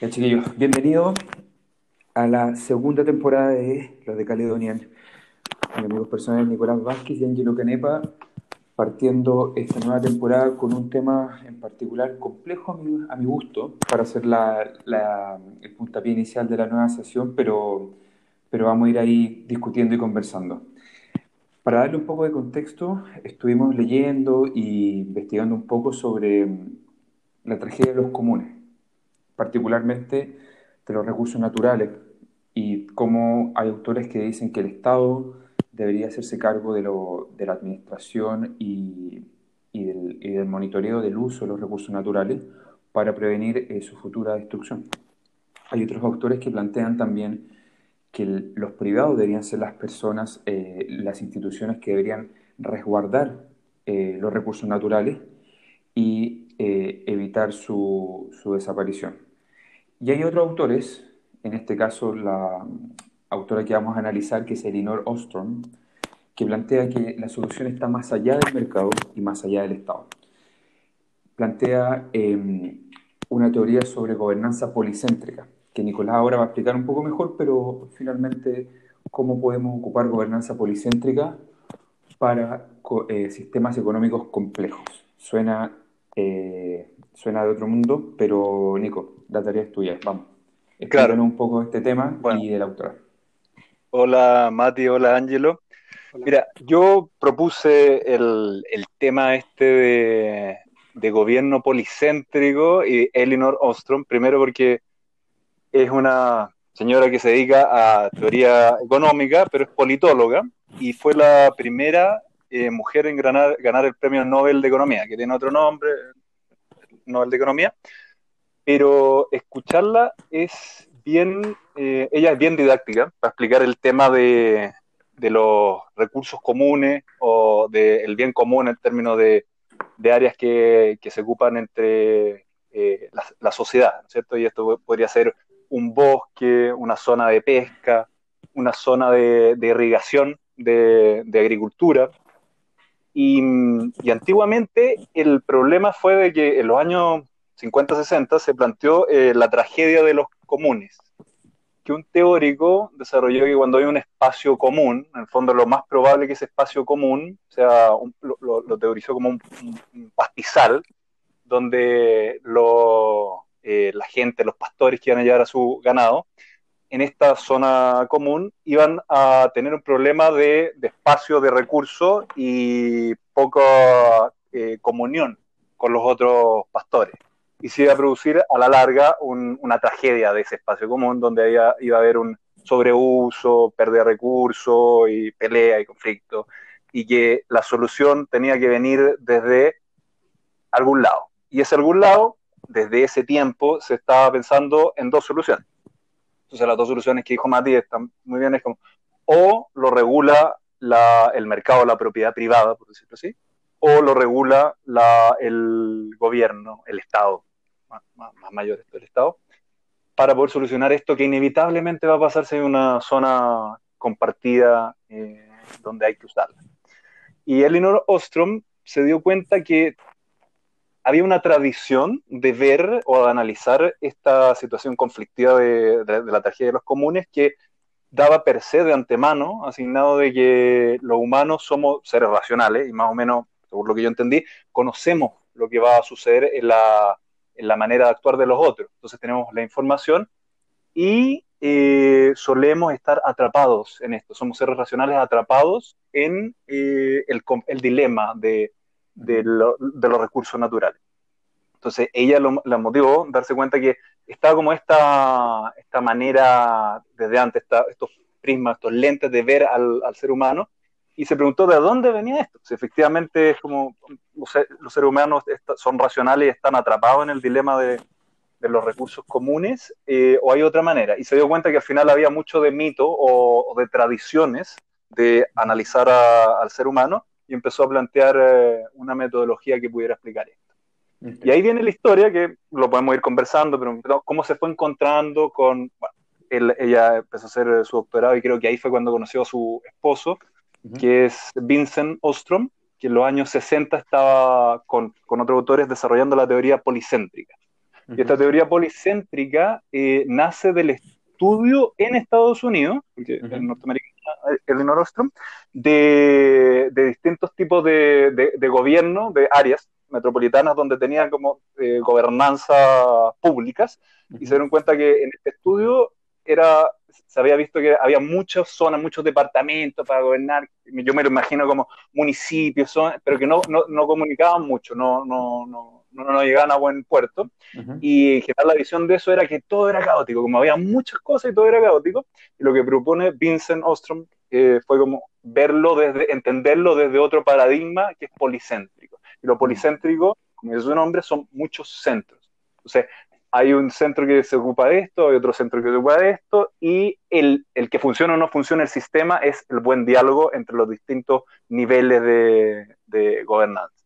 Ya, chiquillos, bienvenidos a la segunda temporada de Los de Caledonian. Mis amigos personales Nicolás Vázquez y Angelo Canepa, partiendo esta nueva temporada con un tema en particular complejo a mi, a mi gusto, para hacer la, la, el puntapié inicial de la nueva sesión, pero, pero vamos a ir ahí discutiendo y conversando. Para darle un poco de contexto, estuvimos leyendo y investigando un poco sobre la tragedia de los comunes particularmente de los recursos naturales y cómo hay autores que dicen que el Estado debería hacerse cargo de, lo, de la administración y, y, del, y, del, monitoreo del uso de los recursos naturales para prevenir eh, su futura destrucción. Hay otros autores que plantean también que los privados deberían ser las personas, eh, las instituciones que deberían resguardar eh, los recursos naturales y evitar su, su desaparición. Y hay otros autores, en este caso la autora que vamos a analizar, que es Elinor Ostrom, que plantea que la solución está más allá del mercado y más allá del Estado. Plantea eh, una teoría sobre gobernanza policéntrica, que Nicolás ahora va a explicar un poco mejor, pero finalmente cómo podemos ocupar gobernanza policéntrica para eh, sistemas económicos complejos. Suena eh, suena de otro mundo, pero Nico, la tarea es tuya, vamos. Explícanos claro. un poco este tema bueno. y de la autora. Hola Mati, hola Angelo. Mira, yo propuse el, el tema este de, de, gobierno policéntrico y Elinor Ostrom, primero porque es una señora que se dedica a teoría económica, pero es politóloga y fue la primera eh, mujer en ganar, ganar el premio Nobel de Economía, que tiene otro nombre, Nobel de Economía, pero escucharla es bien, eh, ella es bien didáctica para explicar el tema de, de los recursos comunes o del bien común en términos de, de áreas que, que, se ocupan entre eh, la, la, sociedad, ¿cierto? Y esto podría ser un bosque, una zona de pesca, una zona de, de irrigación, de, de, agricultura. Y, antiguamente el problema fue de que en los años 50-60 se planteó eh, la tragedia de los comunes, que un teórico desarrolló que cuando hay un espacio común, en el fondo lo más probable que ese espacio común sea, lo, teorizó como un, un pastizal, donde lo, eh, la gente, los pastores que iban a llevar a su ganado, en esta zona común iban a tener un problema de, espacio, de recursos y poca eh, comunión con los otros pastores. Y se iba a producir a la larga un, una tragedia de ese espacio común donde había, iba a haber un sobreuso, pérdida de recursos y pelea y conflicto. Y que la solución tenía que venir desde algún lado. Y ese algún lado, desde ese tiempo, se estaba pensando en dos soluciones entonces las dos soluciones que dijo Mati están muy bien, es como, o lo regula la, el mercado, la propiedad privada, por decirlo así, o lo regula la, el gobierno, el Estado, más, mayor esto, el Estado, para poder solucionar esto que inevitablemente va a pasarse en una zona compartida eh, donde hay que usarla. Y Elinor Ostrom se dio cuenta que había una tradición de ver o de analizar esta situación conflictiva de, de, de, la tragedia de los comunes que daba per se de antemano, asignado de que los humanos somos seres racionales y más o menos, según lo que yo entendí, conocemos lo que va a suceder en la, en la manera de actuar de los otros. Entonces tenemos la información y eh, solemos estar atrapados en esto. Somos seres racionales atrapados en eh, el, el dilema de de, lo, de, los recursos naturales. Entonces ella lo, la motivó darse cuenta que estaba como esta, esta manera desde antes, esta, estos prismas, estos lentes de ver al, ser humano, y se preguntó de dónde venía esto. Si efectivamente es como los, los seres humanos son racionales y están atrapados en el dilema de, los recursos comunes, eh, o hay otra manera. Y se dio cuenta que al final había mucho de mito o, de tradiciones de analizar al ser humano y empezó a plantear eh, una metodología que pudiera explicar esto. Okay. Y ahí viene la historia, que lo podemos ir conversando, pero cómo se fue encontrando con... Bueno, él, ella empezó a hacer su doctorado y creo que ahí fue cuando conoció a su esposo, uh -huh. que es Vincent Ostrom, que en los años 60 estaba con, con otros autores desarrollando la teoría policéntrica. Y esta teoría policéntrica eh, nace del estudio en Estados Unidos, porque en Norteamérica Elinor Ostrom, de, de distintos tipos de, de, gobierno, de áreas metropolitanas donde tenían como eh, gobernanza públicas, y se dieron cuenta que en este estudio era, se había visto que había muchas zonas, muchos departamentos para gobernar, yo me lo imagino como municipios, pero que no, no, no comunicaban mucho, no, no, no no, no llegaban a buen puerto. Y en general la visión de eso era que todo era caótico, como había muchas cosas y todo era caótico. Y lo que propone Vincent Ostrom eh, fue como verlo desde, entenderlo desde otro paradigma que es policéntrico. Y lo policéntrico, como dice su nombre, son muchos centros. Entonces, hay un centro que se ocupa de esto, hay otro centro que se ocupa de esto, y el, el que funciona o no funciona el sistema es el buen diálogo entre los distintos niveles de, de gobernanza.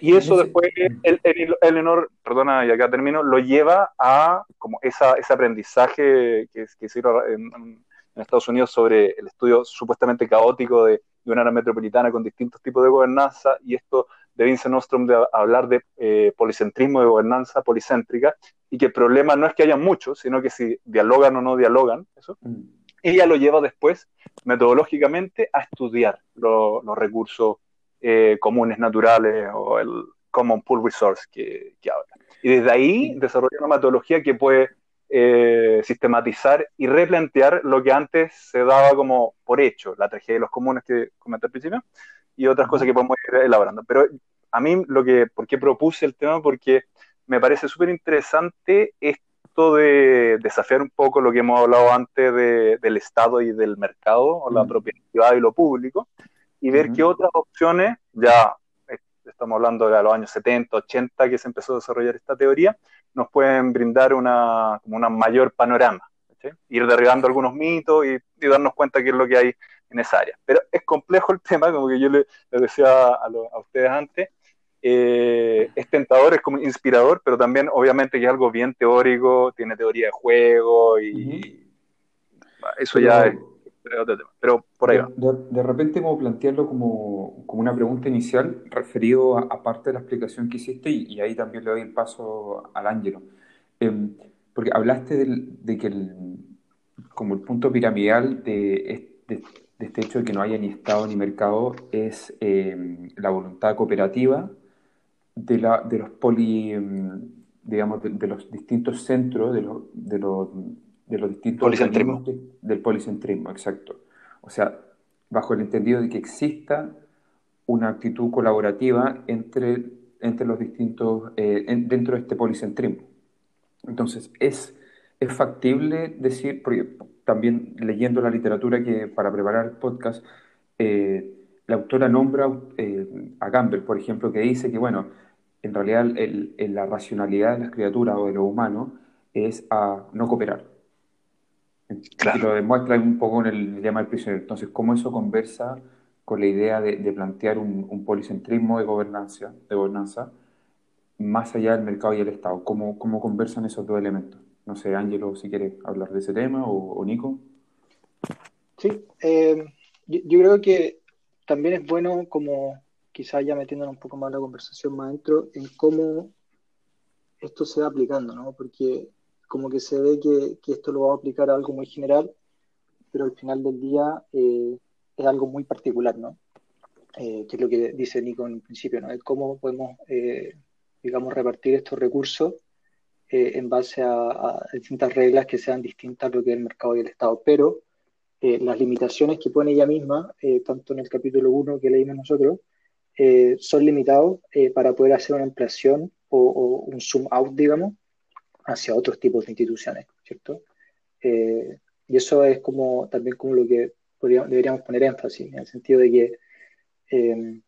Y eso después, el, el, Eleanor, perdona, y acá termino, lo lleva a como esa, ese aprendizaje que, que se hizo en, en, Estados Unidos sobre el estudio supuestamente caótico de, de, una área metropolitana con distintos tipos de gobernanza, y esto de Vincent Ostrom de hablar de eh, policentrismo, de gobernanza policéntrica, y que el problema no es que haya muchos, sino que si dialogan o no dialogan, eso. Mm. Ella lo lleva después, metodológicamente, a estudiar los recursos eh, comunes naturales o el Common Pool Resource que, que habla. Y desde ahí desarrolla una metodología que puede eh, sistematizar y replantear lo que antes se daba como por hecho, la tragedia de los comunes que comenté al principio, y otras cosas que podemos ir elaborando. Pero a mí lo que, ¿por qué propuse el tema? Porque me parece súper interesante esto de desafiar un poco lo que hemos hablado antes de, del Estado y del mercado, o la propiedad privada y lo público, y ver qué otras opciones, ya estamos hablando de los años 70, 80 que se empezó a desarrollar esta teoría, nos pueden brindar una, como una mayor panorama, ir derribando algunos mitos y, darnos cuenta qué es lo que hay en esa área. Pero es complejo el tema, como que yo le, decía a, a, ustedes antes, eh, es tentador, es como inspirador, pero también obviamente que es algo bien teórico, tiene teoría de juego y, eso ya es pero por ahí De, repente como plantearlo como, como, una pregunta inicial referido a, parte de la explicación que hiciste y, ahí también le doy el paso al Ángelo. Em, porque hablaste de que el, como el punto piramidal de, de, este hecho de que no haya ni Estado ni mercado es em, la voluntad cooperativa de, la, de los poli, em, digamos, de, los distintos centros, de los, de los de los distintos policentrismo. del policentrismo, exacto. O sea, bajo el entendido de que exista una actitud colaborativa entre, entre los distintos, eh, dentro de este policentrismo. Entonces, es, es factible decir, porque también leyendo la literatura que para preparar el podcast, eh, la autora nombra eh, a Campbell, por ejemplo, que dice que, bueno, en realidad el, la racionalidad de las criaturas o de lo humano es a no cooperar. Y lo demuestra un poco en el dilema del prisionero. Entonces, ¿cómo eso conversa con la idea de, plantear un, policentrismo de gobernanza, de gobernanza más allá del mercado y el Estado? ¿Cómo, cómo conversan esos dos elementos? No sé, Ángelo, si quieres hablar de ese tema, o, Nico. Sí, eh, yo, creo que también es bueno como quizá ya metiéndonos un poco más la conversación más dentro en cómo esto se va aplicando, ¿no? Porque como que se ve que, esto lo va a aplicar a algo muy general, pero al final del día eh, es algo muy particular, ¿no? Eh, que es lo que dice Nico en principio, ¿no? Es cómo podemos, eh, digamos, repartir estos recursos en base a, distintas reglas que sean distintas a lo que es el mercado y el Estado. Pero las limitaciones que pone ella misma, tanto en el capítulo 1 que leímos nosotros, son limitados para poder hacer una ampliación o, o un zoom out, digamos, hacia otros tipos de instituciones, ¿cierto? Eh, y eso es como también como lo que deberíamos poner énfasis, en el sentido de que eh,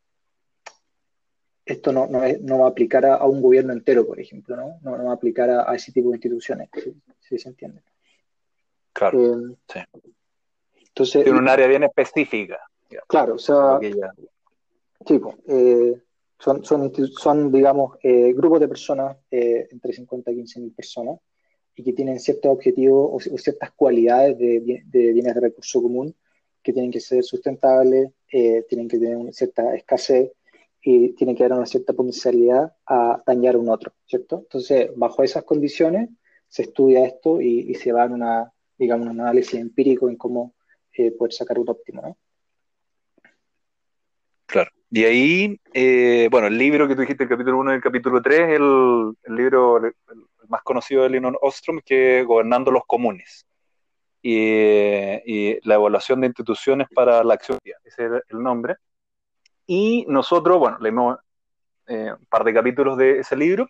esto no, no, no, va a aplicar a, un gobierno entero, por ejemplo, ¿no? No, va a aplicar a, ese tipo de instituciones, si, se entiende. Claro, eh, sí. Entonces, Tiene un área bien específica. Claro, o sea, tipo, eh, son, son, son digamos, eh, grupos de personas, eh, entre 50 y 15 mil personas, y que tienen ciertos objetivos o, ciertas cualidades de, de, bienes de recurso común que tienen que ser sustentables, eh, tienen que tener una cierta escasez y tiene que haber una cierta potencialidad a dañar a un otro, ¿cierto? Entonces, bajo esas condiciones se estudia esto y, se va a una, digamos, un análisis empírico en cómo eh, poder sacar un óptimo, ¿no? Y ahí, eh, bueno, el libro que tú dijiste, el capítulo 1 y el capítulo 3, el, el libro el, más conocido de Linus Ostrom, que es Gobernando los Comunes. Y, la evaluación de instituciones para la acción, ese es el nombre. Y nosotros, bueno, leímos eh, un par de capítulos de ese libro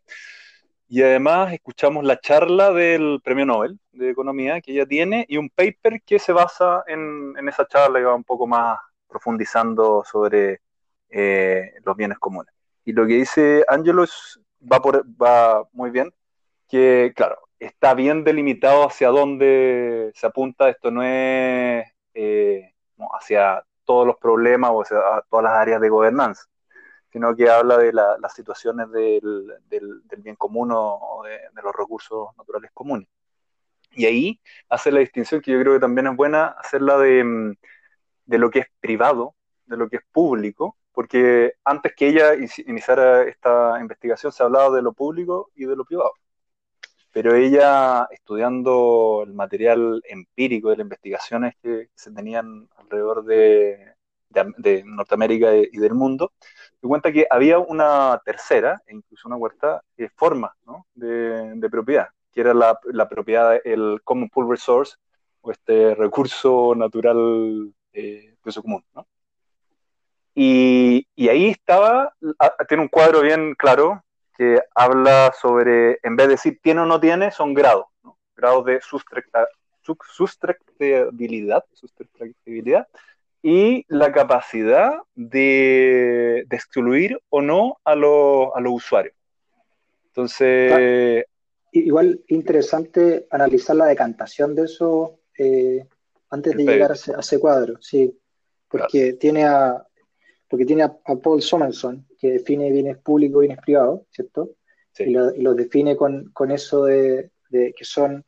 y además escuchamos la charla del Premio Nobel de Economía que ella tiene y un paper que se basa en, en esa charla y va un poco más profundizando sobre eh, los bienes comunes. Y lo que dice Angelo va, muy bien, que claro, está bien delimitado hacia dónde se apunta, esto no es eh, hacia todos los problemas o hacia todas las áreas de gobernanza, sino que habla de las situaciones del, del, bien común o de, los recursos naturales comunes. Y ahí hace la distinción que yo creo que también es buena hacerla de, mm, de lo que es privado, de lo que es público, porque antes que ella iniciara esta investigación se hablaba de lo público y de lo privado. Pero ella, estudiando el material empírico de las investigaciones que se tenían alrededor de, de, Norteamérica y del mundo, se cuenta que había una tercera, e incluso una cuarta, eh, forma de, propiedad, que era la, propiedad, el Common Pool Resource, o este recurso natural eh, de uso común. ¿no? Y, y, ahí estaba, tiene un cuadro bien claro que habla sobre, en vez de decir tiene o no tiene, son grados, ¿no? grados de sustractabilidad, sustractabilidad y la capacidad de, de excluir o no a, lo, a los usuarios. Entonces... Igual interesante analizar la decantación de eso eh, antes de llegar a ese, cuadro, sí, porque tiene a porque tiene a, Paul Somerson que define bienes públicos y bienes privados, ¿cierto? Y, los define con, con eso de, de, que son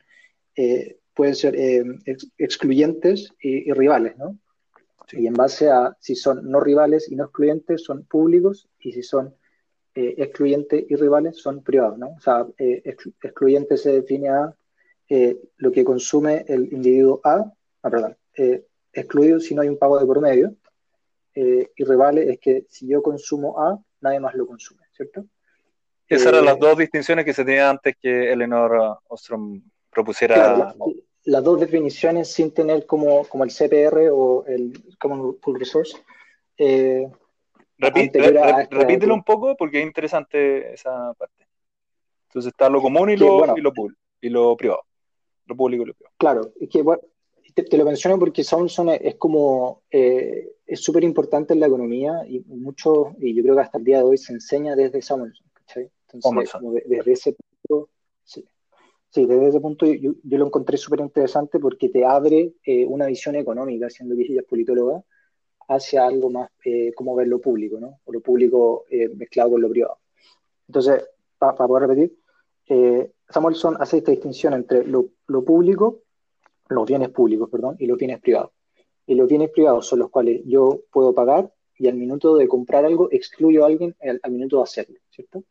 eh, pueden ser eh, excluyentes y, rivales, ¿no? Y en base a si son no rivales y no excluyentes, son públicos, y si son eh, excluyentes y rivales, son privados, ¿no? O sea, excluyente se define a lo que consume el individuo A, ah, perdón, excluido si no hay un pago de por medio, eh, y rivales es que si yo consumo A, nadie más lo consume, ¿cierto? Esas eran las eh, dos distinciones que se tenían antes que Eleanor Ostrom propusiera. las dos definiciones sin tener como, como el CPR o el Common Pool Resource. Eh, repítelo un poco porque es interesante esa parte. Entonces está lo común y lo, y lo, y lo privado. Lo público y lo privado. Claro, es que bueno, te, lo menciono porque Samsung es, como, eh, es súper importante en la economía y mucho, y yo creo que hasta el día de hoy se enseña desde Samsung, ¿cachai? Entonces, desde ese punto, sí, desde ese punto yo, lo encontré súper interesante porque te abre eh, una visión económica, siendo que ella es politóloga, hacia algo más eh, como ver lo público, ¿no? O lo público mezclado con lo privado. Entonces, para poder repetir, Samuelson hace esta distinción entre lo, lo público los bienes públicos, perdón, y los bienes privados. Y los bienes privados son los cuales yo puedo pagar y al minuto de comprar algo excluyo a alguien al, minuto de hacerlo, ¿cierto?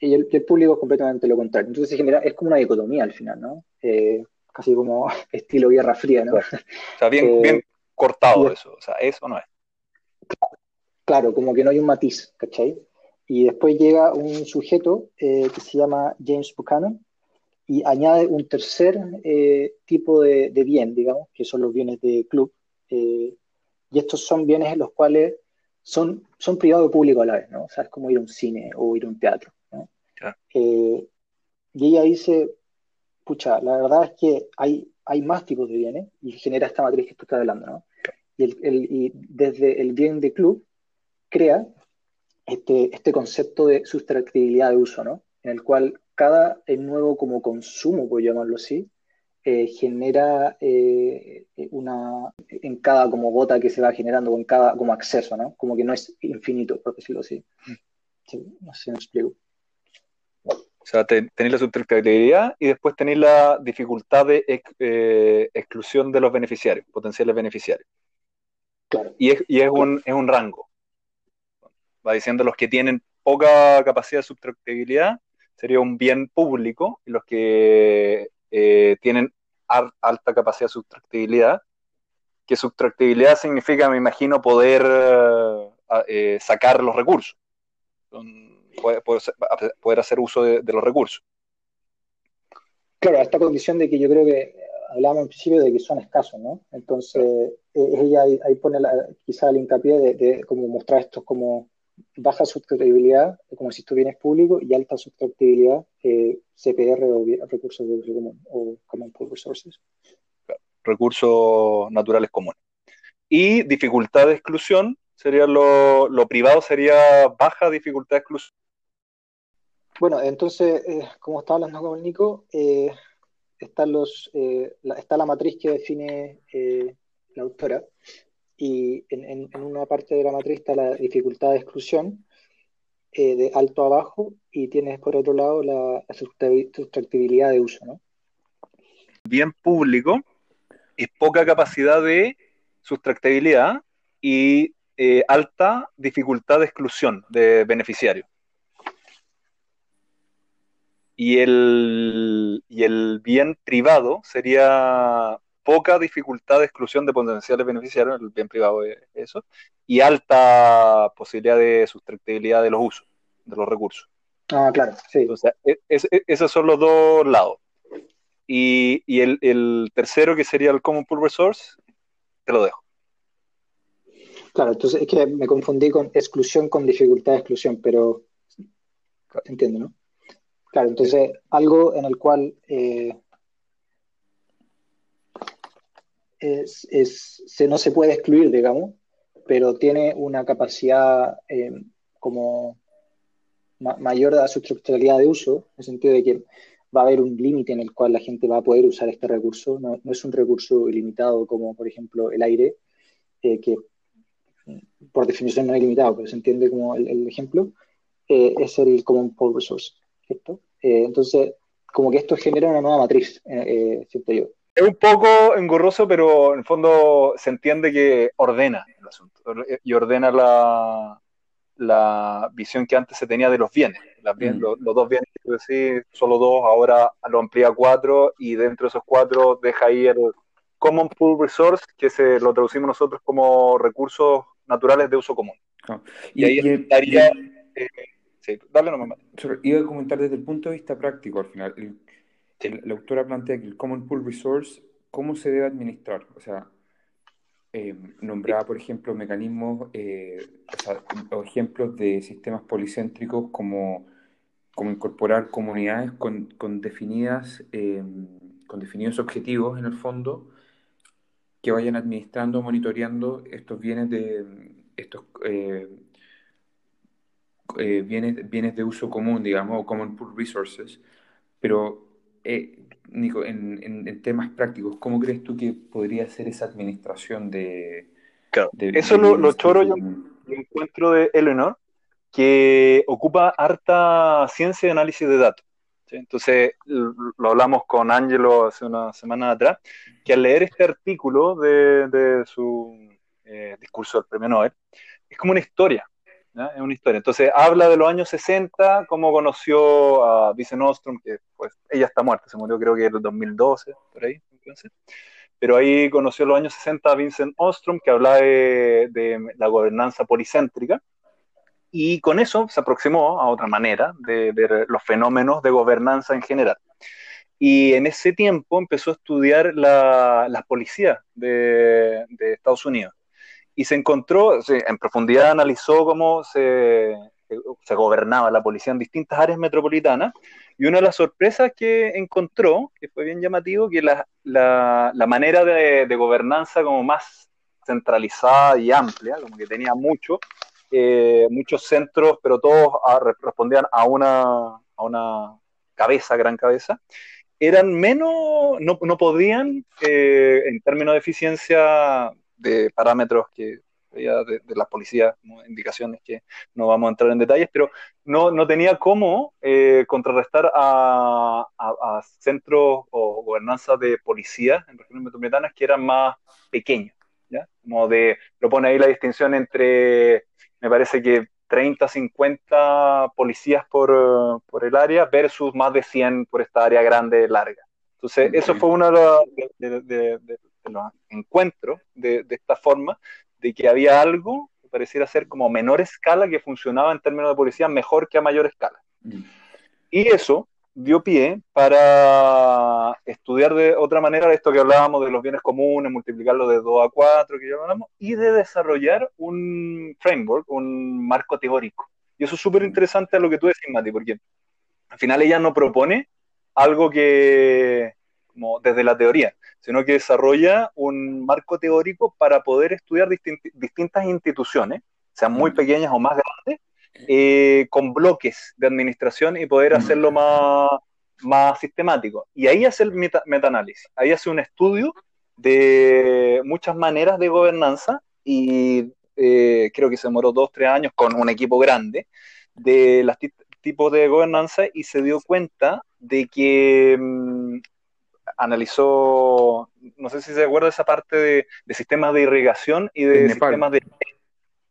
Y el, público es completamente lo contrario. Entonces se genera, es como una dicotomía al final, ¿no? Eh, casi como estilo Guerra Fría, ¿no? O sea, bien, eh, bien cortado eso, o sea, eso no es. Claro, como que no hay un matiz, ¿cachai? Y después llega un sujeto eh, que se llama James Buchanan, y añade un tercer eh, tipo de, bien, digamos, que son los bienes de club. Eh, y estos son bienes en los cuales son, son privados y públicos a la vez, ¿no? O sea, es como ir a un cine o ir a un teatro, ¿no? Eh, y ella dice, pucha, la verdad es que hay, hay más tipos de bienes y genera esta matriz que tú estás hablando, ¿no? Y, el, y desde el bien de club crea este, este concepto de sustractibilidad de uso, ¿no? En el cual cada nuevo como consumo, por llamarlo así, eh, genera eh, una, en cada como gota que se va generando, en cada como acceso, ¿no? Como que no es infinito, por decirlo así. no sé si me explico. O sea, tenéis la subtractabilidad y después tenéis la dificultad de eh, exclusión de los beneficiarios, potenciales beneficiarios. Claro. Y es, y es, un, es un rango. va diciendo los que tienen poca capacidad de subtractibilidad sería un bien público y los que eh, tienen alta capacidad de subtractibilidad, que subtractibilidad significa, me imagino, poder eh, sacar los recursos, poder, hacer uso de, los recursos. Claro, a esta condición de que yo creo que hablábamos al principio de que son escasos, ¿no? Entonces, eh, ella ahí, pone quizá el hincapié de, de como mostrar esto como baja subtractibilidad, como si esto bienes público, y alta subtractibilidad, eh, CPR o recursos de uso común, o Common Pool Resources. Recursos naturales comunes. Y dificultad de exclusión, sería lo, lo privado, sería baja dificultad de exclusión. Bueno, entonces, eh, como estaba hablando con el Nico, eh, los, la, está la matriz que define la autora, y en, una parte de la matriz está la dificultad de exclusión eh, de alto a bajo y tienes por otro lado la, sustractibilidad de uso. ¿no? Bien público es poca capacidad de sustractibilidad y eh, alta dificultad de exclusión de beneficiario. Y el, y el bien privado sería poca dificultad de exclusión de potenciales beneficiarios, el bien privado es eso, y alta posibilidad de sustractibilidad de los usos, de los recursos. Ah, claro, sí. E, e, esos son los dos lados. Y, el, tercero, que sería el Common Pool Resource, te lo dejo. Claro, entonces es que me confundí con exclusión con dificultad de exclusión, pero entiendo, ¿no? Claro, entonces algo en el cual eh, no se puede excluir, digamos, pero tiene una capacidad eh, como mayor a su estructuralidad de uso, en el sentido de que va a haber un límite en el cual la gente va a poder usar este recurso. No, es un recurso ilimitado como, por ejemplo, el aire, eh, que por definición no es ilimitado, pero se entiende como el, ejemplo, eh, es el Common Pool Resource. ¿cierto? entonces, como que esto genera una nueva matriz, siento yo. Es un poco engorroso, pero en el fondo se entiende que ordena el asunto y ordena la, la visión que antes se tenía de los bienes. Mm. los, dos bienes decís, solo dos, ahora lo amplía a cuatro y dentro de esos cuatro deja ahí el Common Pool Resource, que se lo traducimos nosotros como recursos naturales de uso común. Ah. Y, ahí estaría... Eh, sí, dale nomás. Iba a comentar desde el punto de vista práctico al final la autora plantea que el Common Pool Resource, ¿cómo se debe administrar? O sea, eh, nombraba, por ejemplo, mecanismos eh, o, ejemplos de sistemas policéntricos como, como incorporar comunidades con, con definidas, eh, con definidos objetivos en el fondo que vayan administrando, monitoreando estos bienes de estos bienes, bienes de uso común, digamos, o common pool resources, pero eh, Nico, en, temas prácticos, ¿cómo crees tú que podría ser esa administración de... Claro, eso lo, lo choro yo encuentro de Eleanor, que ocupa harta ciencia de análisis de datos. Entonces, lo hablamos con Angelo hace una semana atrás, que al leer este artículo de, su eh, discurso del premio Nobel, es como una historia, es una historia. Entonces habla de los años 60, cómo conoció a Vincent Ostrom, que pues ella está muerta, se murió creo que en el 2012, por ahí. Pero ahí conoció los años 60 a Vincent Ostrom, que hablaba de, la gobernanza policéntrica, y con eso se aproximó a otra manera de ver los fenómenos de gobernanza en general. Y en ese tiempo empezó a estudiar la, las policías de Estados Unidos y se encontró, en profundidad analizó cómo se, se, gobernaba la policía en distintas áreas metropolitanas, y una de las sorpresas que encontró, que fue bien llamativo, que la, la, la manera de, de, gobernanza como más centralizada y amplia, como que tenía mucho, eh, muchos centros, pero todos respondían a una, a una cabeza, gran cabeza, eran menos, no, no podían, eh, en términos de eficiencia, de parámetros que de, de las policías, indicaciones que no vamos a entrar en detalles, pero no, no tenía cómo eh, contrarrestar a, a, centros o gobernanzas de policía en regiones metropolitanas que eran más pequeños, ¿ya? Como de, lo pone ahí la distinción entre, me parece que 30, 50 policías por, por, el área versus más de 100 por esta área grande, larga. Entonces, eso fue uno de, los encuentros de, esta forma, de que había algo que pareciera ser como menor escala que funcionaba en términos de policía mejor que a mayor escala. Mm. Y eso dio pie para estudiar de otra manera esto que hablábamos de los bienes comunes, multiplicarlo de 2 a 4, que ya hablamos, y de desarrollar un framework, un marco teórico. Y eso es súper interesante a lo que tú decís, Mati, porque al final ella no propone algo que, como desde la teoría, sino que desarrolla un marco teórico para poder estudiar distintas instituciones, sean muy pequeñas o más grandes, eh, con bloques de administración y poder hacerlo más, más sistemático. Y ahí hace el meta metaanálisis, ahí hace un estudio de muchas maneras de gobernanza y eh, creo que se demoró dos, tres años con un equipo grande de los tipos de gobernanza y se dio cuenta de que mm, analizó, no sé si se acuerda esa parte de, sistemas de irrigación y de sistemas de,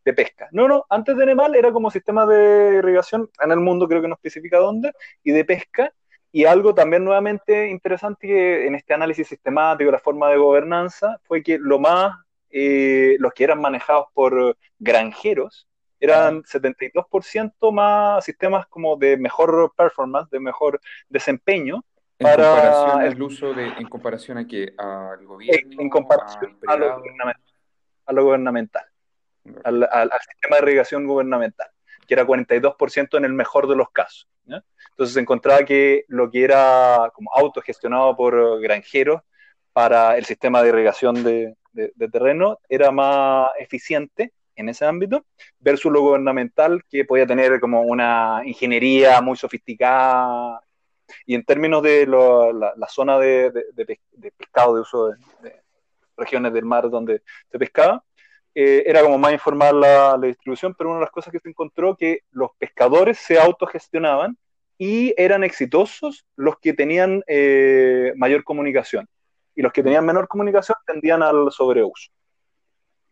de, pesca. No, no, antes de Nepal era como sistema de irrigación en el mundo, creo que no especifica dónde, y de pesca. Y algo también nuevamente interesante que en este análisis sistemático, la forma de gobernanza, fue que lo más, eh, los que eran manejados por granjeros, eran 72% más sistemas como de mejor performance, de mejor desempeño, en comparación al uso de, en comparación a que al gobierno, en, comparación a, lo gubernamental, a lo gubernamental al, sistema de irrigación gubernamental, que era 42% en el mejor de los casos. Entonces se encontraba que lo que era como autogestionado por granjeros para el sistema de irrigación de, de terreno era más eficiente en ese ámbito, versus lo gubernamental, que podía tener como una ingeniería muy sofisticada y en términos de la, zona de, pescado, de uso de, regiones del mar donde se pescaba, eh, era como más informal la, distribución, pero una de las cosas que se encontró que los pescadores se autogestionaban y eran exitosos los que tenían eh, mayor comunicación. Y los que tenían menor comunicación tendían al sobreuso.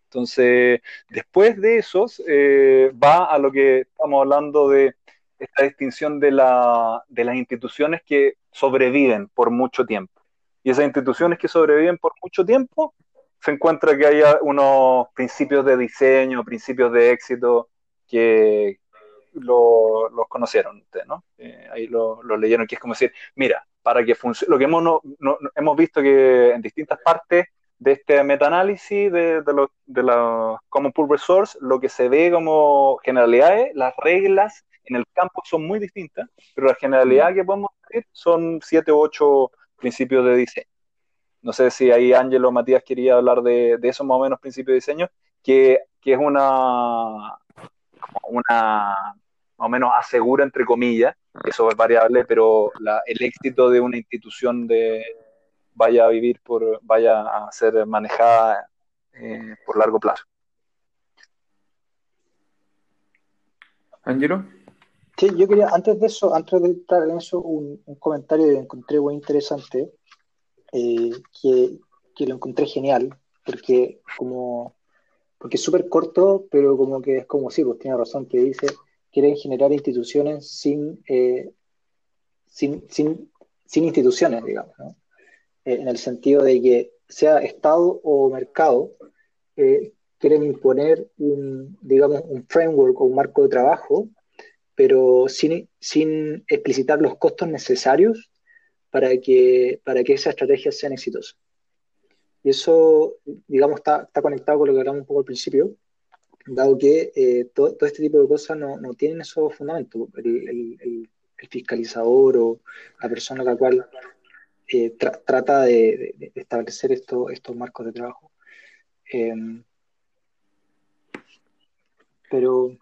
Entonces, después de esos, eh, va a lo que estamos hablando de esta distinción de, la, de las instituciones que sobreviven por mucho tiempo. Y esas instituciones que sobreviven por mucho tiempo, se encuentra que hay unos principios de diseño, principios de éxito que los conocieron ustedes, ¿no? Eh, ahí lo, leyeron, que es como decir, mira, para que funcione, lo que hemos, no, hemos visto que en distintas partes de este metaanálisis de, de, los de la Common Pool Resource, lo que se ve como generalidades, las reglas en el campo son muy distintas, pero la generalidad que podemos decir son siete u ocho principios de diseño. No sé si ahí Ángelo o Matías quería hablar de, de, esos más o menos principios de diseño, que, que, es una, una, más o menos asegura, entre comillas, eso es variable, pero la, el éxito de una institución de vaya a vivir por, vaya a ser manejada eh, por largo plazo. Ángelo. Sí, yo quería, antes de eso, antes de entrar en eso, un, comentario que encontré muy interesante, eh, que, lo encontré genial, porque como porque es súper corto, pero como que es como sí, pues tiene razón, que dice, quieren generar instituciones sin, eh, sin, sin, sin, instituciones, digamos, ¿no? Eh, en el sentido de que sea Estado o mercado, quieren imponer un, digamos, un framework o un marco de trabajo pero sin, sin explicitar los costos necesarios para que, para que esas estrategias sean exitosas. Y eso, digamos, está, está conectado con lo que hablamos un poco al principio, dado que eh, todo, este tipo de cosas no, no tienen esos fundamentos. El, el, fiscalizador o la persona a la cual eh, trata de, establecer esto, estos marcos de trabajo. Em, pero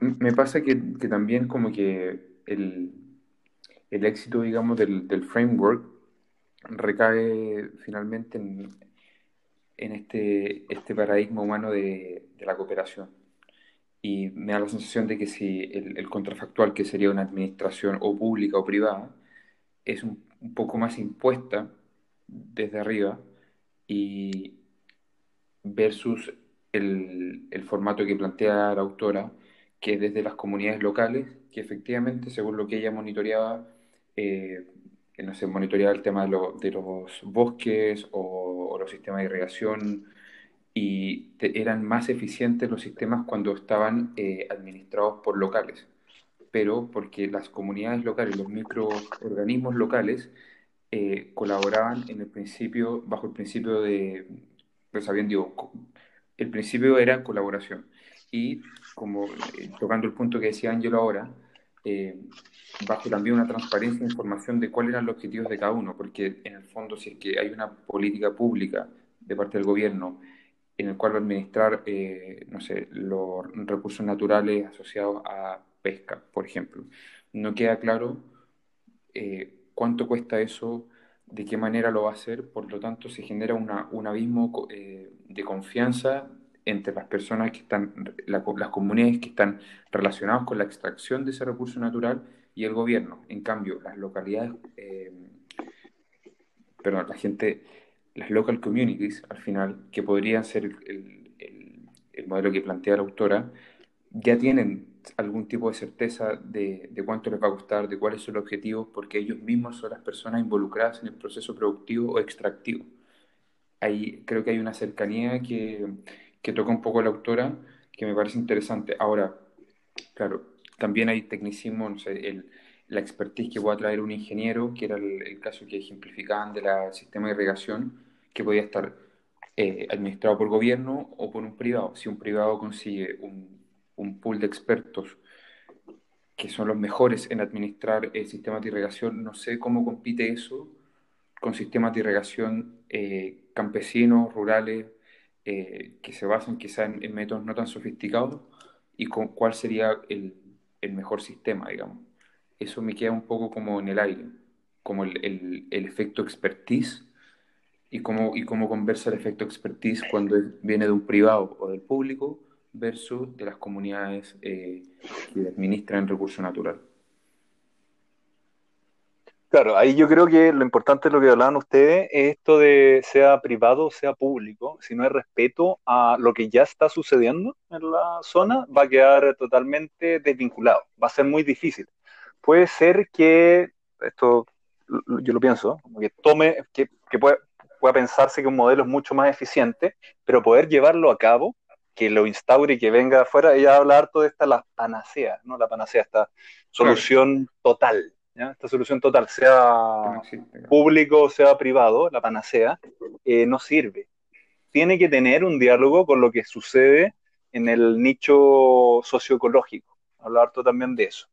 me pasa que, también como que el, éxito, digamos, del, framework recae finalmente en, este, este paradigma humano de, la cooperación. Y me da la sensación de que si el, contrafactual, que sería una administración o pública o privada, es un, poco más impuesta desde arriba y versus el, el formato que plantea la autora, que desde las comunidades locales, que efectivamente, según lo que ella monitoreaba, eh, no sé, monitoreaba el tema de, los bosques o, los sistemas de irrigación y eran más eficientes los sistemas cuando estaban eh, administrados por locales, pero porque las comunidades locales, los microorganismos locales, eh, colaboraban en el principio, bajo el principio de, pues digo, el principio era colaboración. Y como eh, tocando el punto que decía Ángelo ahora, eh, bajo también una transparencia de información de cuáles eran los objetivos de cada uno, porque en el fondo si es que hay una política pública de parte del gobierno en el cual administrar, eh, no sé, los recursos naturales asociados a pesca, por ejemplo, no queda claro cuánto cuesta eso, de qué manera lo va a hacer, por lo tanto se genera una, un abismo de confianza entre las personas que están, las comunidades que están relacionadas con la extracción de ese recurso natural y el gobierno. En cambio, las localidades, eh, perdón, la gente, las local communities, al final, que podrían ser el, el, modelo que plantea la autora, ya tienen algún tipo de certeza de, de, cuánto les va a costar, de cuáles son los objetivos, porque ellos mismos son las personas involucradas en el proceso productivo o extractivo. Ahí creo que hay una cercanía que, que toca un poco la autora, que me parece interesante. Ahora, claro, también hay tecnicismo, no la expertise que pueda traer un ingeniero, que era el, caso que ejemplificaban del sistema de irrigación, que podía estar eh, administrado por gobierno o por un privado. Si un privado consigue un, un pool de expertos que son los mejores en administrar el sistema de irrigación, no sé cómo compite eso con sistemas de irrigación eh, campesinos, rurales, eh, que se basan quizá en, métodos no tan sofisticados y con, cuál sería el, el, mejor sistema, digamos. Eso me queda un poco como en el aire, como el, el, el efecto expertise y cómo, y cómo conversa el efecto expertise cuando viene de un privado o del público versus de las comunidades eh, que administran el recurso natural. Claro, ahí yo creo que lo importante es lo que hablaban ustedes, es esto de sea privado o sea público, si no hay respeto a lo que ya está sucediendo en la zona, va a quedar totalmente desvinculado, va a ser muy difícil. Puede ser que, esto yo lo pienso, que tome, que, pueda, pensarse que un modelo es mucho más eficiente, pero poder llevarlo a cabo, que lo instaure y que venga afuera, ella habla harto de esta la panacea, ¿no? La panacea, esta solución total esta solución total, sea público o sea privado, la panacea, eh, no sirve. Tiene que tener un diálogo con lo que sucede en el nicho socioecológico. Hablar también de eso.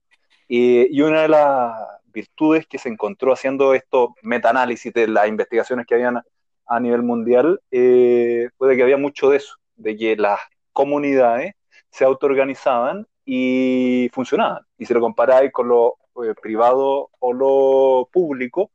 y una de las virtudes que se encontró haciendo esto metaanálisis de las investigaciones que habían a, nivel mundial eh, fue de que había mucho de eso, de que las comunidades se autoorganizaban y funcionaban. Y si lo comparáis con lo eh, privado o lo público,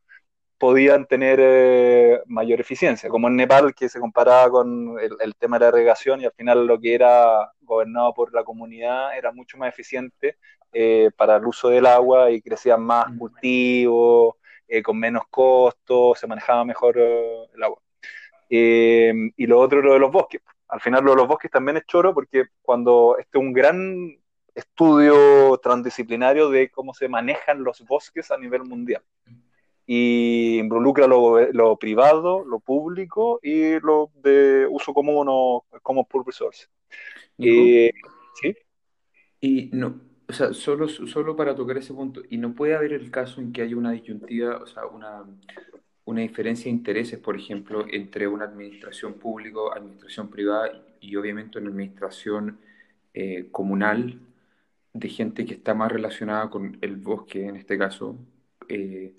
podían tener eh, mayor eficiencia, como en Nepal, que se comparaba con el, tema de la irrigación y al final lo que era gobernado por la comunidad era mucho más eficiente eh, para el uso del agua y crecían más mm. cultivos, con menos costos, se manejaba mejor el agua. y lo otro, lo de los bosques. Al final lo de los bosques también es choro porque cuando este es un gran estudio transdisciplinario de cómo se manejan los bosques a nivel mundial. Y involucra lo, privado, lo público y lo de uso común o como pool resource. ¿Sí? Y no, o sea, solo, solo para tocar ese punto, y no puede haber el caso en que haya una disyuntiva, o sea, una, una diferencia de intereses, por ejemplo, entre una administración pública, administración privada y obviamente una administración eh, comunal de gente que está más relacionada con el bosque, en este caso, eh,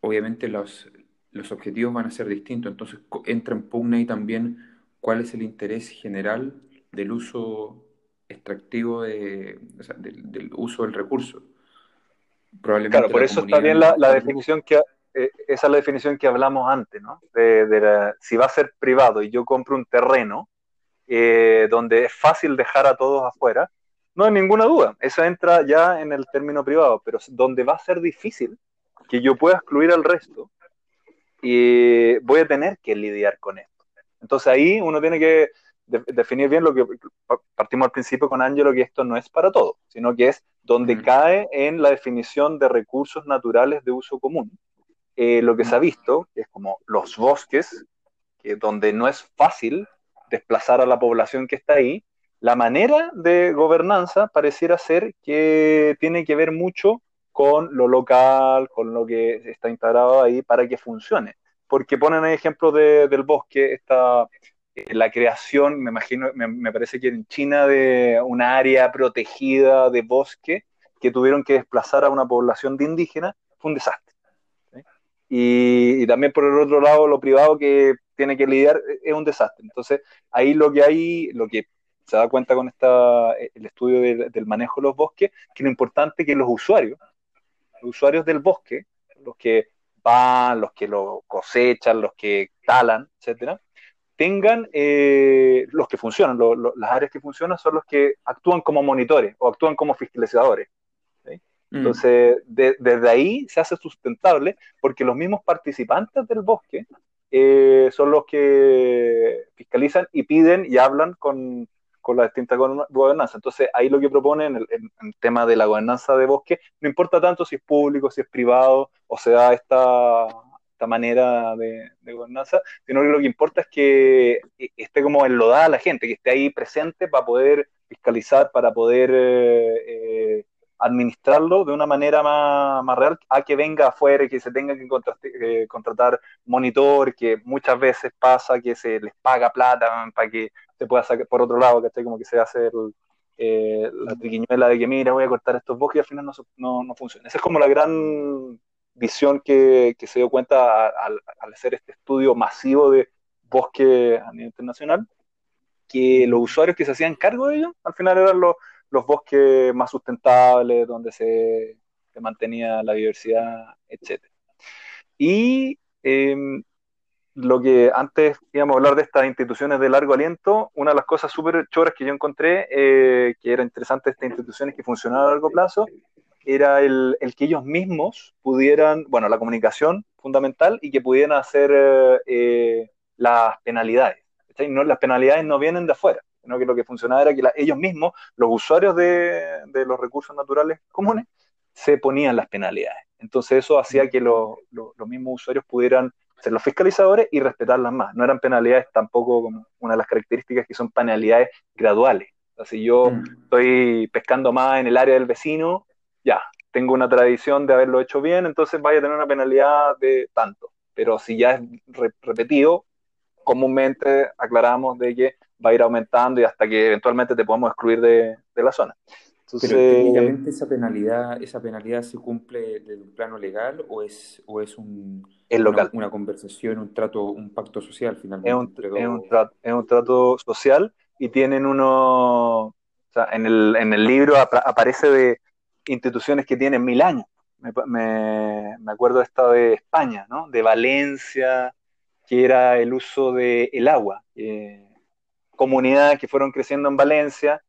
obviamente los, los objetivos van a ser distintos. Entonces entra en pugna ahí también cuál es el interés general del uso extractivo de, del, uso del recurso. Probablemente claro, por eso está bien la, la definición que eh, esa es la definición que hablamos antes, ¿no? De, si va a ser privado y yo compro un terreno eh, donde es fácil dejar a todos afuera, no hay ninguna duda, eso entra ya en el término privado, pero donde va a ser difícil que yo pueda excluir al resto, y voy a tener que lidiar con esto. Entonces ahí uno tiene que definir bien lo que partimos al principio con Ángelo, que esto no es para todo, sino que es donde mm. cae en la definición de recursos naturales de uso común. Eh, lo que se ha visto, que es como los bosques, que donde no es fácil desplazar a la población que está ahí, la manera de gobernanza pareciera ser que tiene que ver mucho con lo local, con lo que está integrado ahí para que funcione. Porque ponen el ejemplo del bosque, esta, eh, la creación, me imagino, me, parece que en China, de una área protegida de bosque que tuvieron que desplazar a una población de indígenas, fue un desastre. Y, y, también por el otro lado, lo privado que tiene que lidiar eh, es un desastre. Entonces, ahí lo que hay, lo que se da cuenta con esta, eh, el estudio del manejo de los bosques, que lo importante es que los usuarios, los usuarios del bosque, los que van, los que lo cosechan, los que talan, etcétera, tengan eh, los que funcionan, las áreas que funcionan son los que actúan como monitores o actúan como fiscalizadores. Mm. Entonces, desde ahí se hace sustentable porque los mismos participantes del bosque eh, son los que fiscalizan y piden y hablan con, con la distinta gobernanza. Entonces, ahí lo que propone en el, tema de la gobernanza de bosque, no importa tanto si es público, si es privado, o sea, esta, esta manera de, gobernanza, sino que lo que importa es que esté como enlodada la gente, que esté ahí presente para poder fiscalizar, para poder eh, eh, administrarlo de una manera más, real, a que venga afuera y que se tenga que eh, contratar monitor, que muchas veces pasa que se les paga plata para que se pueda sacar por otro lado, que como que se hace eh, la triquiñuela de que mira, voy a cortar estos bosques y al final no, no, funciona. Esa es como la gran visión que, se dio cuenta al, hacer este estudio masivo de bosque a nivel internacional, que los usuarios que se hacían cargo de ello, al final eran los, los bosques más sustentables, donde se, mantenía la diversidad, etc. Y em, lo que antes íbamos a hablar de estas instituciones de largo aliento, una de las cosas súper choras que yo encontré, eh, que era interesante de estas instituciones que funcionaban a largo plazo, era el, que ellos mismos pudieran, bueno, la comunicación fundamental y que pudieran hacer eh, las penalidades. No, las penalidades no vienen de afuera, sino que lo que funcionaba era que ellos mismos, los usuarios de, los recursos naturales comunes, se ponían las penalidades. Entonces eso hacía que los mismos usuarios pudieran ser los fiscalizadores y respetarlas más. No eran penalidades tampoco como una de las características que son penalidades graduales. O sea, si yo mm. estoy pescando más en el área del vecino, ya, tengo una tradición de haberlo hecho bien, entonces vaya a tener una penalidad de tanto. Pero si ya es repetido, comúnmente aclaramos de que va a ir aumentando y hasta que eventualmente te podemos excluir de, la zona. Entonces, Pero técnicamente esa penalidad, esa penalidad se cumple desde un plano legal o es, o es un local. Una, conversación, un trato, un pacto social finalmente. Es un, es un, trato, es un trato social y tienen uno, o sea, en el, en el libro aparece de instituciones que tienen mil años. Me, me, me acuerdo esta de España, ¿no? De Valencia, que era el uso del el agua. Eh, comunidades que fueron creciendo en Valencia,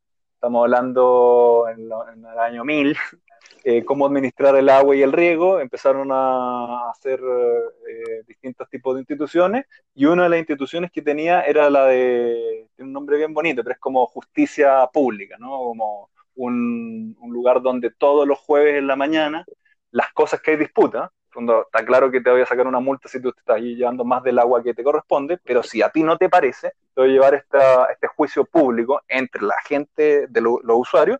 estamos hablando en, el año 1000, eh, cómo administrar el agua y el riego, empezaron a hacer eh, distintos tipos de instituciones y una de las instituciones que tenía era la de, tiene un nombre bien bonito, pero es como justicia pública, ¿no? Como un, un lugar donde todos los jueves en la mañana las cosas que hay disputa, está claro que te voy a sacar una multa si tú te estás llevando más del agua que te corresponde, pero si a ti no te parece, te voy a llevar esta, este juicio público entre la gente de los usuarios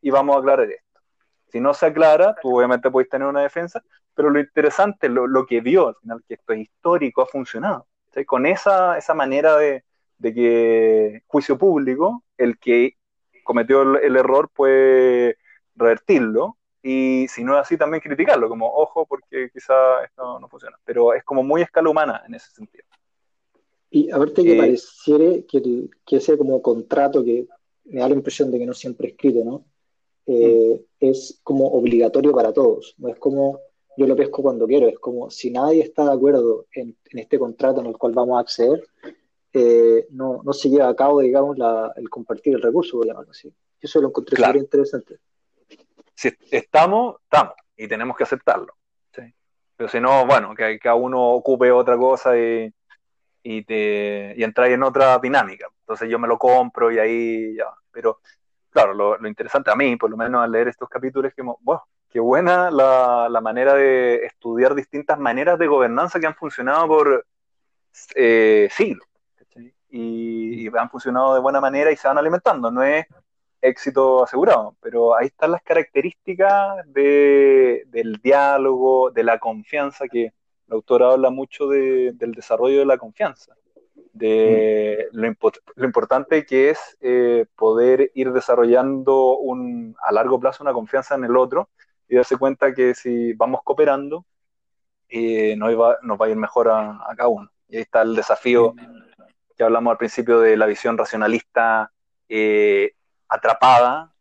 y vamos a aclarar esto. Si no se aclara, tú obviamente puedes tener una defensa, pero lo interesante, lo, lo que vio al final, que esto es histórico, ha funcionado. Con esa, esa manera de, de, que juicio público, el que cometió el, el error puede revertirlo y si no es así, también criticarlo, como, ojo, porque quizá esto no funciona. Pero es como muy escala humana en ese sentido. Y a verte que eh, pareciera que, que, ese como contrato que me da la impresión de que no siempre es escrito, ¿no? Eh, mm. Es como obligatorio para todos. No es como yo lo pesco cuando quiero, es como si nadie está de acuerdo en, este contrato en el cual vamos a acceder, eh, no, no, se lleva a cabo, digamos, la, el compartir el recurso, por llamarlo así. Eso lo encontré muy interesante si estamos, estamos, y tenemos que aceptarlo. Pero si no, bueno, que cada uno ocupe otra cosa y, y, te, y entrar en otra dinámica. entonces yo me lo compro y ahí ya. Pero claro, lo, interesante a mí, por lo menos al leer estos capítulos, es que, wow, qué buena la, la manera de estudiar distintas maneras de gobernanza que han funcionado por eh, siglos. Y, y, han funcionado de buena manera y se van alimentando. No es éxito asegurado, pero ahí están las características de, del diálogo, de la confianza, que el autor habla mucho de, del desarrollo de la confianza de lo, lo, importante que es eh, poder ir desarrollando un, a largo plazo una confianza en el otro y darse cuenta que si vamos cooperando, eh, nos, va, nos va a ir mejor a, cada uno. Y ahí está el desafío que hablamos al principio de la visión racionalista eh, atrapada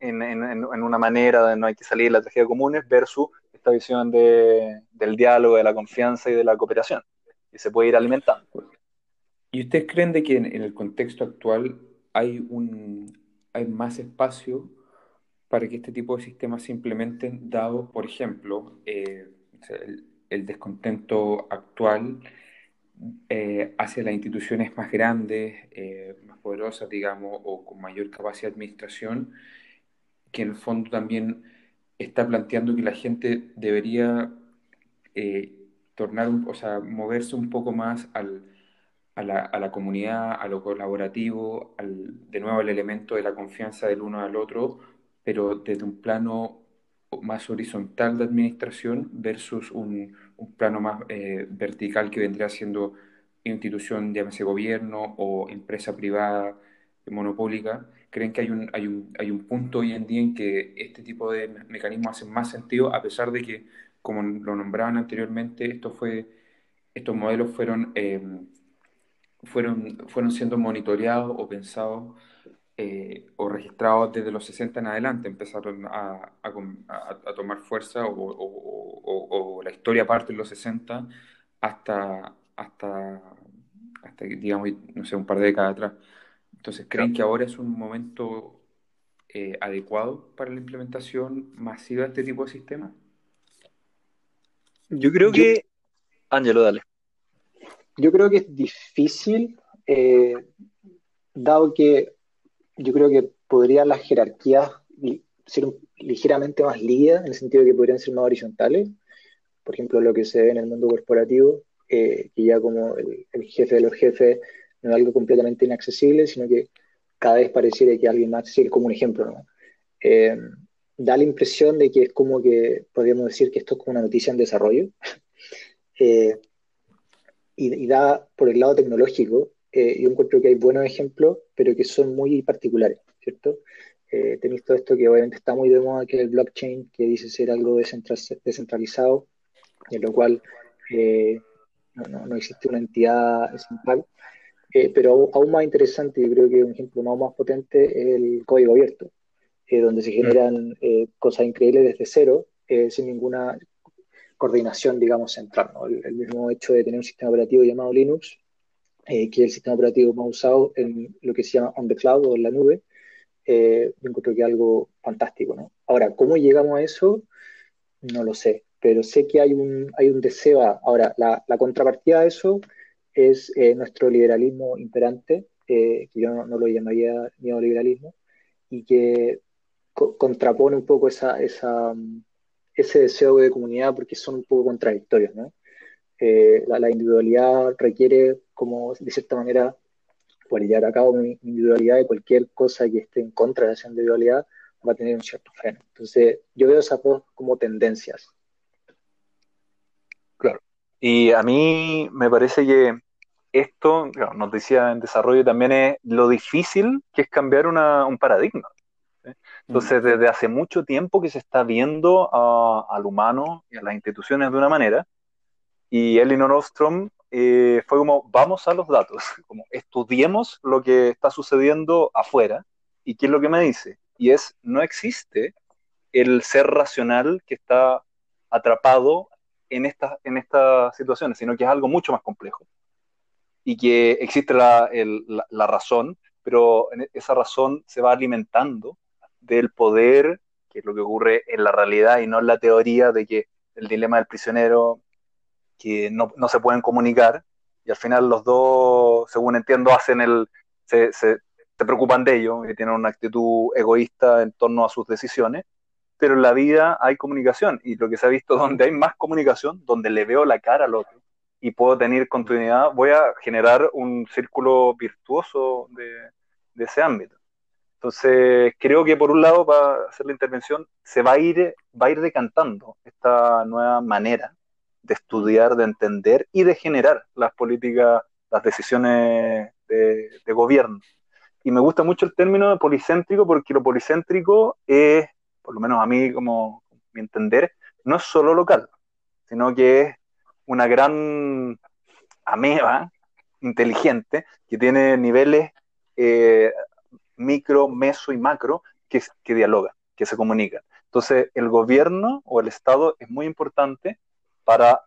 en, en, una manera de no hay que salir de la tragedia comunes versus esta visión de, del diálogo, de la confianza y de la cooperación. Y se puede ir alimentando. ¿Y ustedes creen de que en, el contexto actual hay, un, hay más espacio para que este tipo de sistemas se implementen, dado, por ejemplo, eh, el, descontento actual eh, hacia las instituciones más grandes, eh, más poderosas, digamos, o con mayor capacidad de administración, que en el fondo también está planteando que la gente debería tornar, o sea, moverse un poco más al a la, a la comunidad, a lo colaborativo, al, de nuevo al elemento de la confianza del uno al otro, pero desde un plano más horizontal de administración versus un, plano más eh, vertical que vendría siendo institución, llámese gobierno o empresa privada monopólica, creen que hay un, hay, un, hay un punto hoy en día en que este tipo de mecanismos hacen más sentido, a pesar de que, como lo nombraban anteriormente, esto fue, estos modelos fueron eh, fueron, fueron siendo monitoreados o pensados eh, o registrados desde los 60 en adelante, empezaron a, a, tomar fuerza o, o, la historia parte en los 60 hasta, hasta, hasta, digamos, no sé, un par de décadas atrás. Entonces, ¿creen que ahora es un momento eh, adecuado para la implementación masiva de este tipo de sistemas? Yo creo que... Ángelo, dale. Yo creo que es difícil, eh, dado que yo creo que podrían las jerarquías ser ligeramente más líneas, en el sentido de que podrían ser más horizontales. Por ejemplo, lo que se ve en el mundo corporativo, eh, que ya como el, jefe de los jefes no es algo completamente inaccesible, sino que cada vez pareciera que alguien más accesible, como un ejemplo, ¿no? Eh, da la impresión de que es como que podríamos decir que esto es como una noticia en desarrollo. y, da por el lado tecnológico, eh, yo encuentro que hay buenos ejemplos, pero que son muy particulares, ¿cierto? Eh, tenéis todo esto que obviamente está muy de moda, que es el blockchain, que dice ser algo descentralizado, en lo cual eh, no, no, existe una entidad central. Eh, pero aún más interesante, yo creo que un ejemplo más, más potente es el código abierto, donde se mm. generan cosas increíbles desde cero, sin ninguna coordinación, digamos, central. El, mismo hecho de tener un sistema operativo llamado Linux, eh, que es el sistema operativo más usado en lo que se llama on the cloud o en la nube, eh, yo encuentro que es algo fantástico. ¿no? Ahora, ¿cómo llegamos a eso? No lo sé, pero sé que hay un, hay un deseo. ahora, la, la, contrapartida de eso es eh, nuestro liberalismo imperante, que yo no, lo llamaría neoliberalismo, y que contrapone un poco esa, esa, ese deseo de comunidad porque son un poco contradictorios, ¿no? Eh, la, individualidad requiere, como de cierta manera, por llevar a cabo mi individualidad y cualquier cosa que esté en contra de esa individualidad va a tener un cierto freno. Entonces, yo veo esas dos como tendencias. Claro. Y a mí me parece que esto, nos decía en desarrollo también, es lo difícil que es cambiar un paradigma. Entonces, desde hace mucho tiempo que se está viendo al humano y a las instituciones de una manera, y Elinor Ostrom eh, fue como, vamos a los datos, como estudiemos lo que está sucediendo afuera, y qué es lo que me dice, y es, no existe el ser racional que está atrapado en, esta, en estas situaciones, sino que es algo mucho más complejo. Y que existe la, la razón, pero esa razón se va alimentando del poder, que es lo que ocurre en la realidad y no en la teoría de que el dilema del prisionero, que no, no se pueden comunicar, y al final los dos, según entiendo, hacen el, se, se, preocupan de ello y tienen una actitud egoísta en torno a sus decisiones, pero en la vida hay comunicación y lo que se ha visto donde hay más comunicación, donde le veo la cara al otro y puedo tener continuidad, voy a generar un círculo virtuoso de, de ese ámbito. Entonces, creo que por un lado, para hacer la intervención, se va a ir, va a ir decantando esta nueva manera de estudiar, de entender y de generar las políticas, las decisiones de, gobierno. Y me gusta mucho el término de policéntrico porque lo policéntrico es, por lo menos a mí como mi entender, no es solo local, sino que es una gran ameba inteligente que tiene niveles eh, micro, meso y macro que, que dialogan, que se comunican. Entonces, el gobierno o el Estado es muy importante para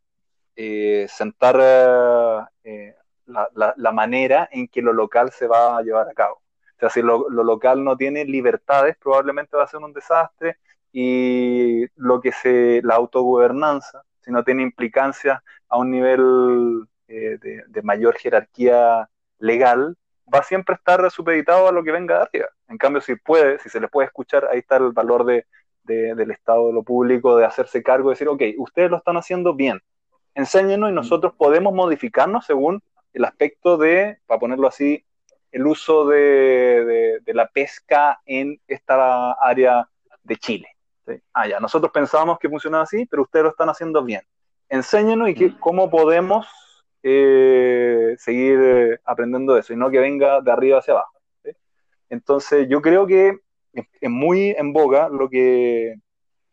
eh, sentar eh, la, manera en que lo local se va a llevar a cabo. O sea, si lo, local no tiene libertades, probablemente va a ser un desastre y lo que se, la autogobernanza, si no tiene implicancias a un nivel eh, de, de, mayor jerarquía legal, va siempre a estar supeditado a lo que venga de arriba. En cambio, si puede, si se le puede escuchar, ahí está el valor de, del Estado, de lo público, de hacerse cargo, de decir, ok, ustedes lo están haciendo bien, enséñenos y nosotros podemos modificarnos según el aspecto de, para ponerlo así, el uso de, la pesca en esta área de Chile. Ah, ya, nosotros pensábamos que funcionaba así, pero ustedes lo están haciendo bien. Enséñenos y que, cómo podemos eh, seguir eh, aprendiendo eso y no que venga de arriba hacia abajo. Entonces, yo creo que es muy en boga lo que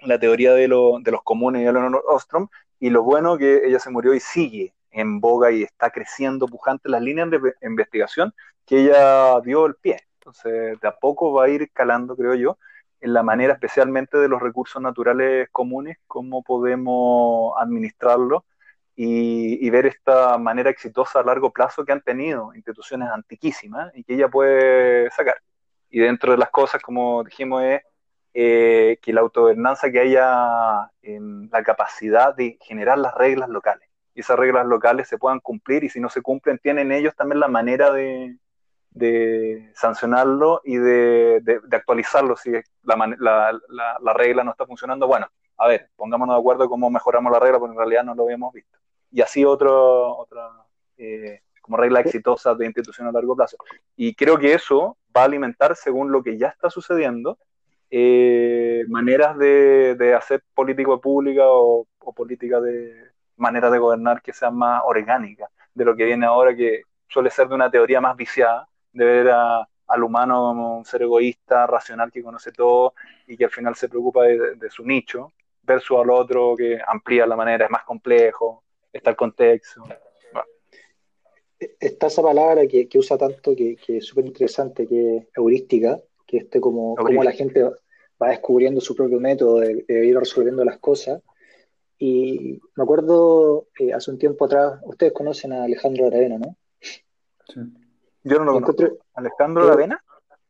la teoría de, los comunes de Eleanor Ostrom y lo bueno que ella se murió y sigue en boga y está creciendo pujante las líneas de investigación que ella dio el pie. Entonces, de a poco va a ir calando, creo yo, en la manera especialmente de los recursos naturales comunes, cómo podemos administrarlos y, ver esta manera exitosa a largo plazo que han tenido instituciones antiquísimas y que ella puede sacar. Y dentro de las cosas, como dijimos, es eh, que la autogobernanza que haya en la capacidad de generar las reglas locales. Y esas reglas locales se puedan cumplir y si no se cumplen, tienen ellos también la manera de, de sancionarlo y de, de, actualizarlo si la, la, la, regla no está funcionando. Bueno, a ver, pongámonos de acuerdo cómo mejoramos la regla, porque en realidad no lo habíamos visto y así otro, otra eh, como regla exitosa de institución a largo plazo. Y creo que eso va a alimentar, según lo que ya está sucediendo, eh, maneras de, de, hacer política pública o, política de manera de gobernar que sean más orgánicas de lo que viene ahora, que suele ser de una teoría más viciada, de ver al humano como un ser egoísta, racional, que conoce todo y que al final se preocupa de, de su nicho, versus al otro que amplía la manera, es más complejo, está el contexto. Está esa palabra que, usa tanto, que, es súper interesante, que es heurística, que este como, como la gente va descubriendo su propio método de, ir resolviendo las cosas. Y me acuerdo eh, hace un tiempo atrás, ustedes conocen a Alejandro Aravena, ¿no? Sí. Yo no lo conozco. ¿Alejandro Aravena?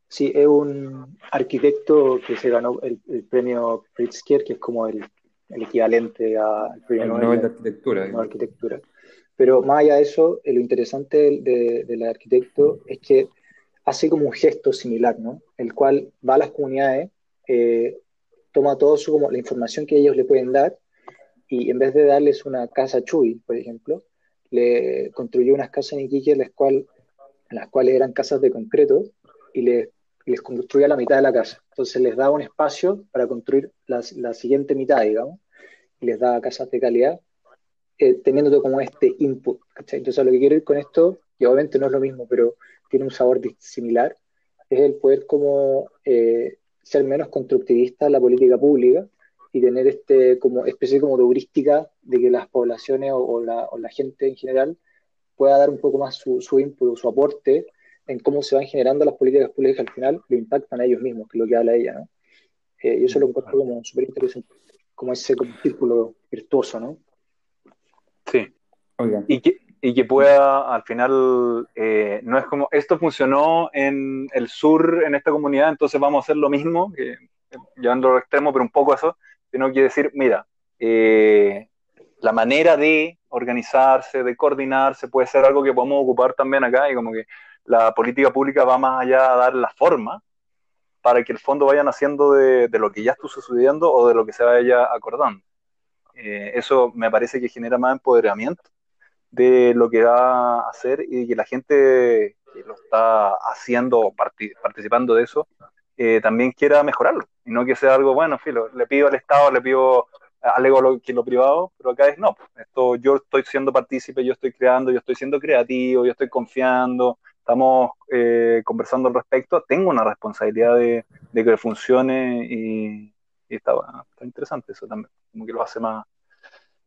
Sí, es un arquitecto que se ganó el, premio Pritzker, que es como el el equivalente al premio Nobel, de arquitectura. arquitectura. Pero más allá de eso, eh, lo interesante del arquitecto es que hace como un gesto similar, ¿no? El cual va a las comunidades, eh, toma todo como la información que ellos le pueden dar y en vez de darles una casa Chuy, por ejemplo, le construyó unas casas en Iquique, las, las cuales eran casas de concreto y les les construía la mitad de la casa. Entonces les daba un espacio para construir la, siguiente mitad, digamos, y les daba casas de calidad, eh, teniendo como este input. Entonces, lo que quiero ir con esto, que obviamente no es lo mismo, pero tiene un sabor similar, es el poder como eh, ser menos constructivista en la política pública y tener este como especie como de heurística de que las poblaciones o, la, gente en general pueda dar un poco más su, su input, su aporte en cómo se van generando las políticas públicas que al final lo impactan a ellos mismos, que es lo que habla ella, ¿no? Eh, y eso lo encuentro como súper interesante, como ese círculo virtuoso, ¿no? Sí. Y que, y que pueda, al final, eh, no es como, esto funcionó en el sur, en esta comunidad, entonces vamos a hacer lo mismo, que, llevando al extremo, pero un poco eso, sino que decir, mira, eh, la manera de organizarse, de coordinarse, puede ser algo que podemos ocupar también acá y como que la política pública va más allá a dar la forma para que el fondo vaya naciendo de, lo que ya estuvo sucediendo o de lo que se vaya acordando. Eh, eso me parece que genera más empoderamiento de lo que va a hacer y que la gente que lo está haciendo participando de eso eh, también quiera mejorarlo. Y no que sea algo bueno, filo, le pido al Estado, le pido alego lo que lo privado, pero acá es no, esto yo estoy siendo partícipe, yo estoy creando, yo estoy siendo creativo, yo estoy confiando, estamos eh, conversando al respecto, tengo una responsabilidad de, que funcione y, está, interesante eso también, como que lo hace más,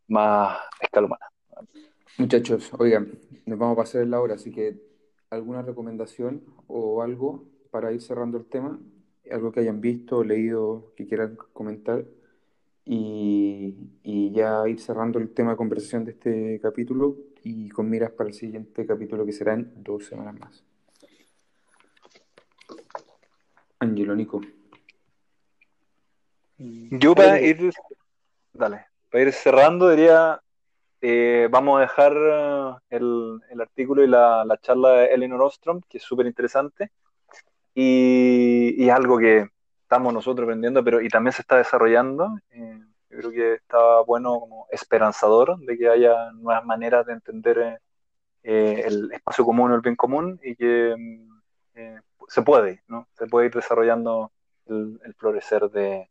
más escala humana. Muchachos, oigan, nos vamos a pasar la hora, así que alguna recomendación o algo para ir cerrando el tema, algo que hayan visto, leído, que quieran comentar y, y ya ir cerrando el tema de conversación de este capítulo y con miras para el siguiente capítulo que será en dos semanas más. Angelo, Nico. Yo para ir, dale, para ir cerrando diría, eh, vamos a dejar eh, el, el artículo y la, la, charla de Eleanor Ostrom, que es súper interesante, y, y, algo que estamos nosotros aprendiendo, pero y también se está desarrollando. Eh, yo creo que está bueno como esperanzador de que haya nuevas maneras de entender eh, el espacio común o el bien común y que mm, se puede, ¿no? Se puede ir desarrollando el, florecer de,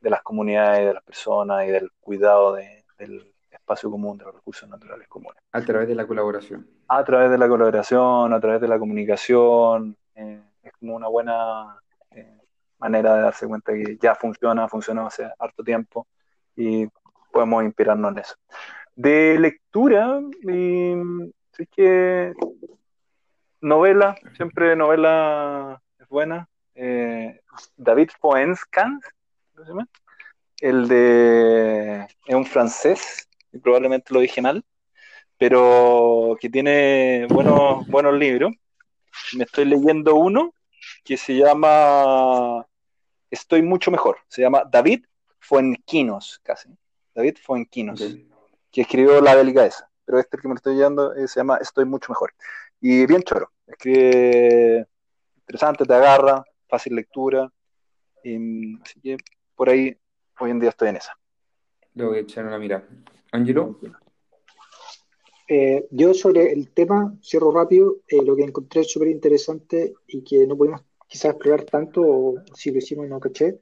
de, las comunidades, de las personas y del cuidado de, del espacio común, de los recursos naturales comunes. A través de la colaboración. A través de la colaboración, a través de la comunicación. es como una buena manera de darse cuenta que ya funciona, funcionó hace harto tiempo y podemos inspirarnos en eso. De lectura, sí que novela, siempre novela es buena. Eh, David El de es un francés, probablemente lo dije mal, pero que tiene buenos, buenos libros. Me estoy leyendo uno que se llama Estoy mucho mejor. Se llama David Fuenquinos, casi. David Fuenquinos, que escribió La Delgadeza. Pero este que me estoy leyendo eh, se llama Estoy mucho mejor. Y bien choro. Escribe interesante, te agarra, fácil lectura. así que por ahí hoy en día estoy en esa. Lo voy a echar una mirada. Angelo. Eh, yo sobre el tema, cierro rápido, eh, lo que encontré súper interesante y que no pudimos quizás explorar tanto, o si lo hicimos y no caché,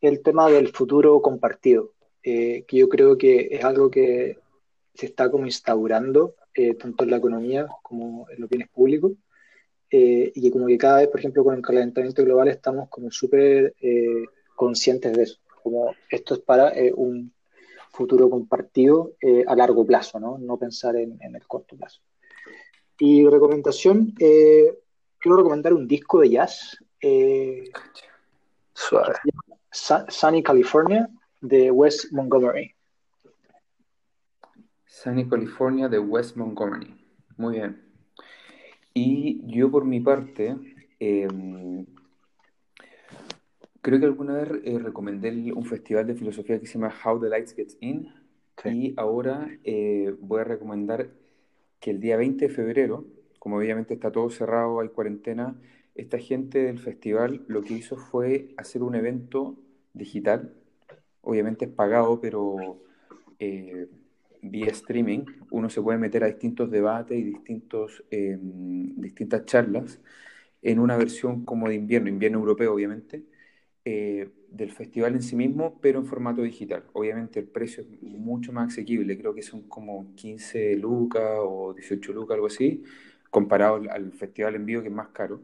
el tema del futuro compartido, eh, que yo creo que es algo que se está como instaurando eh, tanto en la economía como en los bienes públicos, eh, y que como que cada vez, por ejemplo, con el calentamiento global estamos como súper conscientes de eso, como esto es para un futuro compartido a largo plazo, ¿no? No pensar en, en el corto plazo. Y recomendación, quiero recomendar un disco de jazz. Suave. Sunny California de West Montgomery. Sunny California de West Montgomery. Muy bien. Y yo por mi parte, em, creo que alguna vez eh, recomendé un festival de filosofía que se llama How the Lights Get In. Y ahora eh, voy a recomendar que el día 20 de febrero, como obviamente está todo cerrado, hay cuarentena, esta gente del festival lo que hizo fue hacer un evento digital. Obviamente es pagado, pero eh, vía streaming uno se puede meter a distintos debates y distintos, em, distintas charlas en una versión como de invierno, invierno europeo obviamente, eh, del festival en sí mismo, pero en formato digital. Obviamente el precio es mucho más asequible, creo que son como 15 lucas o 18 lucas, algo así, comparado al festival en vivo que es más caro.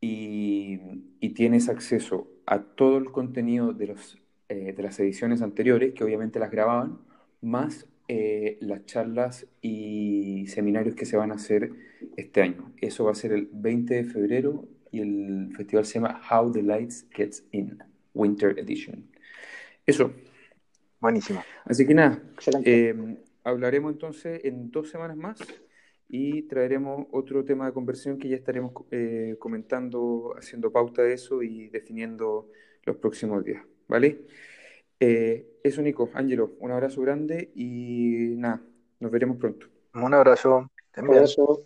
Y, y tienes acceso a todo el contenido de, los, eh, de las ediciones anteriores, que obviamente las grababan, más eh, las charlas y seminarios que se van a hacer este año. Eso va a ser el 20 de febrero y el festival se llama How the Lights Gets In, Winter Edition. Eso. Buenísimo. Así que nada, eh, hablaremos entonces en dos semanas más y traeremos otro tema de conversión que ya estaremos eh, comentando, haciendo pauta de eso y definiendo los próximos días, ¿vale? Eh, eso, Nico, Ángelo, un abrazo grande y nada, nos veremos pronto. Un abrazo. Un abrazo.